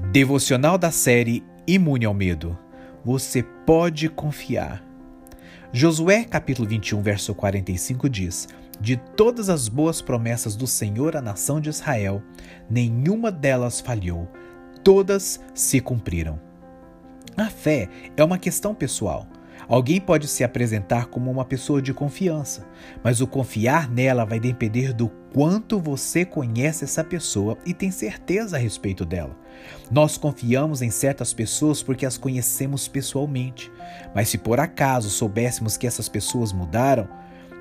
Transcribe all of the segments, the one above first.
Devocional da série Imune ao Medo. Você pode confiar. Josué capítulo 21, verso 45 diz: De todas as boas promessas do Senhor à nação de Israel, nenhuma delas falhou, todas se cumpriram. A fé é uma questão pessoal. Alguém pode se apresentar como uma pessoa de confiança, mas o confiar nela vai depender do quanto você conhece essa pessoa e tem certeza a respeito dela. Nós confiamos em certas pessoas porque as conhecemos pessoalmente, mas se por acaso soubéssemos que essas pessoas mudaram,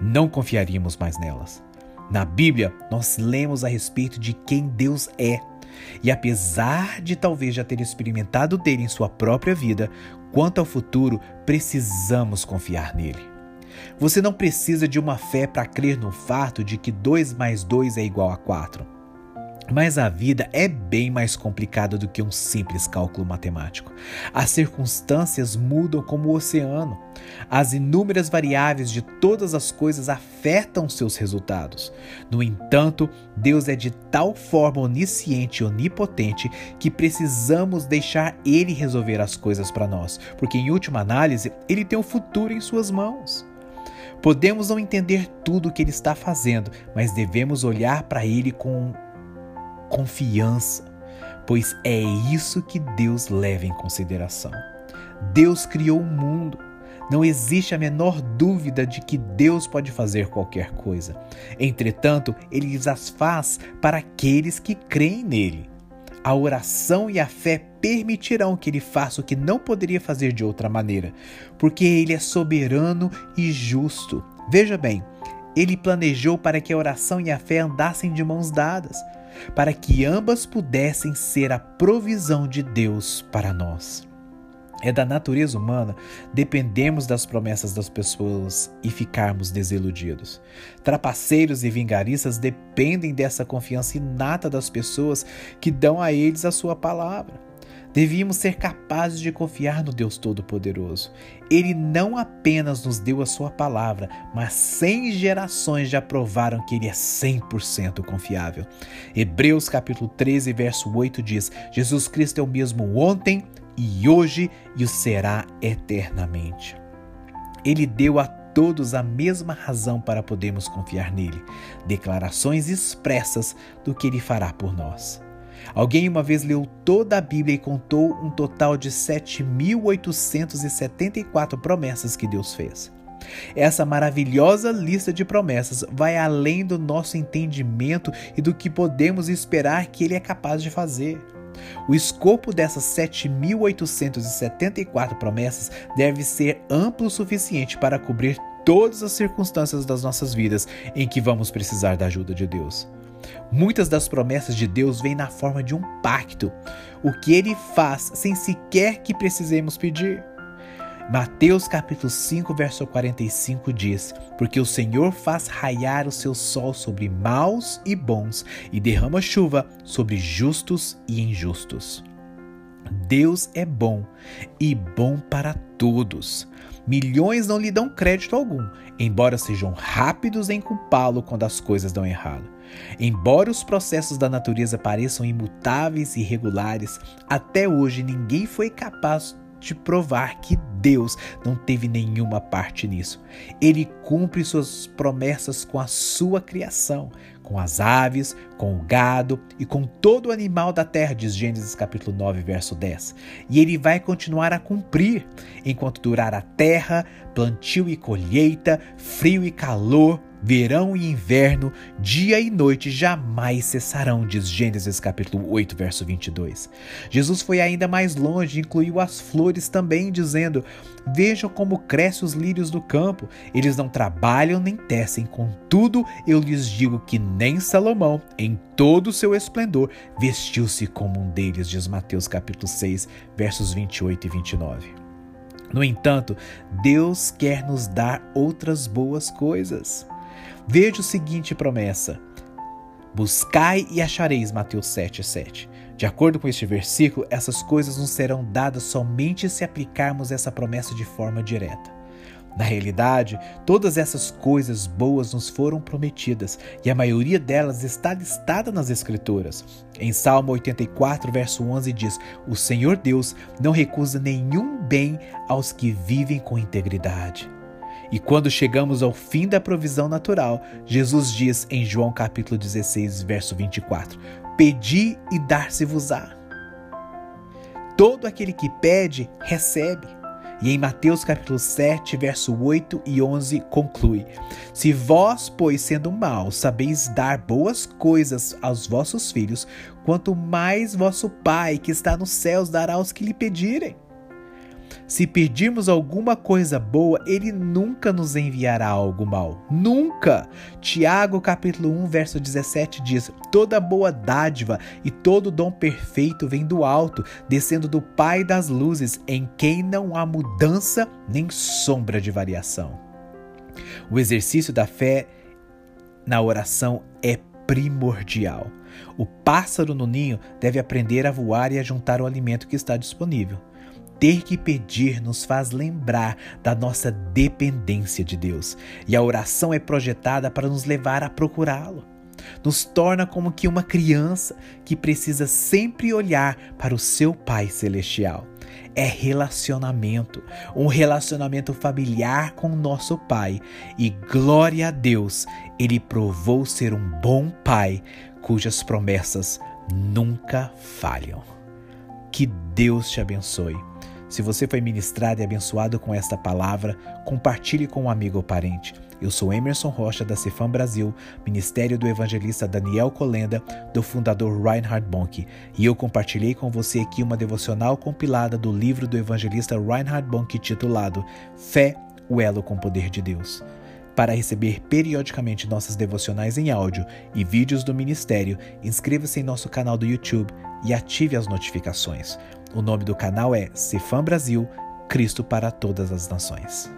não confiaríamos mais nelas. Na Bíblia, nós lemos a respeito de quem Deus é. E apesar de talvez já ter experimentado dele em sua própria vida, Quanto ao futuro, precisamos confiar nele. Você não precisa de uma fé para crer no fato de que 2 mais 2 é igual a 4. Mas a vida é bem mais complicada do que um simples cálculo matemático. As circunstâncias mudam como o oceano. As inúmeras variáveis de todas as coisas afetam seus resultados. No entanto, Deus é de tal forma onisciente e onipotente que precisamos deixar Ele resolver as coisas para nós, porque em última análise, Ele tem o futuro em Suas mãos. Podemos não entender tudo o que Ele está fazendo, mas devemos olhar para Ele com confiança, pois é isso que Deus leva em consideração. Deus criou o mundo. Não existe a menor dúvida de que Deus pode fazer qualquer coisa. Entretanto, ele as faz para aqueles que creem nele. A oração e a fé permitirão que ele faça o que não poderia fazer de outra maneira, porque ele é soberano e justo. Veja bem, ele planejou para que a oração e a fé andassem de mãos dadas para que ambas pudessem ser a provisão de Deus para nós. É da natureza humana dependemos das promessas das pessoas e ficarmos desiludidos. Trapaceiros e vingaristas dependem dessa confiança inata das pessoas que dão a eles a sua palavra. Devíamos ser capazes de confiar no Deus Todo-Poderoso. Ele não apenas nos deu a sua palavra, mas cem gerações já provaram que ele é 100% confiável. Hebreus capítulo 13, verso 8 diz: Jesus Cristo é o mesmo ontem e hoje e o será eternamente. Ele deu a todos a mesma razão para podermos confiar nele, declarações expressas do que ele fará por nós. Alguém uma vez leu toda a Bíblia e contou um total de 7.874 promessas que Deus fez. Essa maravilhosa lista de promessas vai além do nosso entendimento e do que podemos esperar que Ele é capaz de fazer. O escopo dessas 7.874 promessas deve ser amplo o suficiente para cobrir todas as circunstâncias das nossas vidas em que vamos precisar da ajuda de Deus. Muitas das promessas de Deus vêm na forma de um pacto, o que ele faz sem sequer que precisemos pedir. Mateus capítulo 5, verso 45 diz: Porque o Senhor faz raiar o seu sol sobre maus e bons e derrama chuva sobre justos e injustos. Deus é bom e bom para todos. Milhões não lhe dão crédito algum, embora sejam rápidos em culpá-lo quando as coisas dão errado. Embora os processos da natureza pareçam imutáveis e irregulares, até hoje ninguém foi capaz de provar que Deus não teve nenhuma parte nisso. Ele cumpre suas promessas com a sua criação, com as aves, com o gado e com todo o animal da terra, diz Gênesis capítulo 9, verso 10. E ele vai continuar a cumprir enquanto durar a terra, plantio e colheita, frio e calor, verão e inverno, dia e noite jamais cessarão, diz Gênesis capítulo 8, verso 22. Jesus foi ainda mais longe e incluiu as flores também, dizendo: Vejam como crescem os lírios do campo, eles não trabalham nem tecem, contudo eu lhes digo que nem Salomão, em todo o seu esplendor, vestiu-se como um deles, diz Mateus capítulo 6, versos 28 e 29. No entanto, Deus quer nos dar outras boas coisas. Veja o seguinte promessa: Buscai e achareis, Mateus 7, 7. De acordo com este versículo, essas coisas nos serão dadas somente se aplicarmos essa promessa de forma direta. Na realidade, todas essas coisas boas nos foram prometidas e a maioria delas está listada nas Escrituras. Em Salmo 84, verso 11 diz: O Senhor Deus não recusa nenhum bem aos que vivem com integridade. E quando chegamos ao fim da provisão natural, Jesus diz em João capítulo 16, verso 24: Pedi e dar-se-vos-á. Todo aquele que pede, recebe. E em Mateus capítulo 7, verso 8 e 11 conclui: Se vós, pois, sendo maus, sabeis dar boas coisas aos vossos filhos, quanto mais vosso Pai que está nos céus dará aos que lhe pedirem. Se pedirmos alguma coisa boa, ele nunca nos enviará algo mal. Nunca! Tiago capítulo 1, verso 17 diz: Toda boa dádiva e todo dom perfeito vem do alto, descendo do Pai das luzes, em quem não há mudança nem sombra de variação. O exercício da fé na oração é primordial. O pássaro no ninho deve aprender a voar e a juntar o alimento que está disponível. Ter que pedir nos faz lembrar da nossa dependência de Deus, e a oração é projetada para nos levar a procurá-lo. Nos torna como que uma criança que precisa sempre olhar para o seu Pai Celestial. É relacionamento, um relacionamento familiar com o nosso Pai. E glória a Deus, Ele provou ser um bom Pai, cujas promessas nunca falham. Que Deus te abençoe. Se você foi ministrado e abençoado com esta palavra, compartilhe com um amigo ou parente. Eu sou Emerson Rocha da Cefam Brasil, Ministério do Evangelista Daniel Colenda, do fundador Reinhard Bonk, e eu compartilhei com você aqui uma devocional compilada do livro do evangelista Reinhard Bonk titulado Fé, o elo com o poder de Deus. Para receber periodicamente nossas devocionais em áudio e vídeos do ministério, inscreva-se em nosso canal do YouTube e ative as notificações. O nome do canal é Cefam Brasil, Cristo para todas as nações.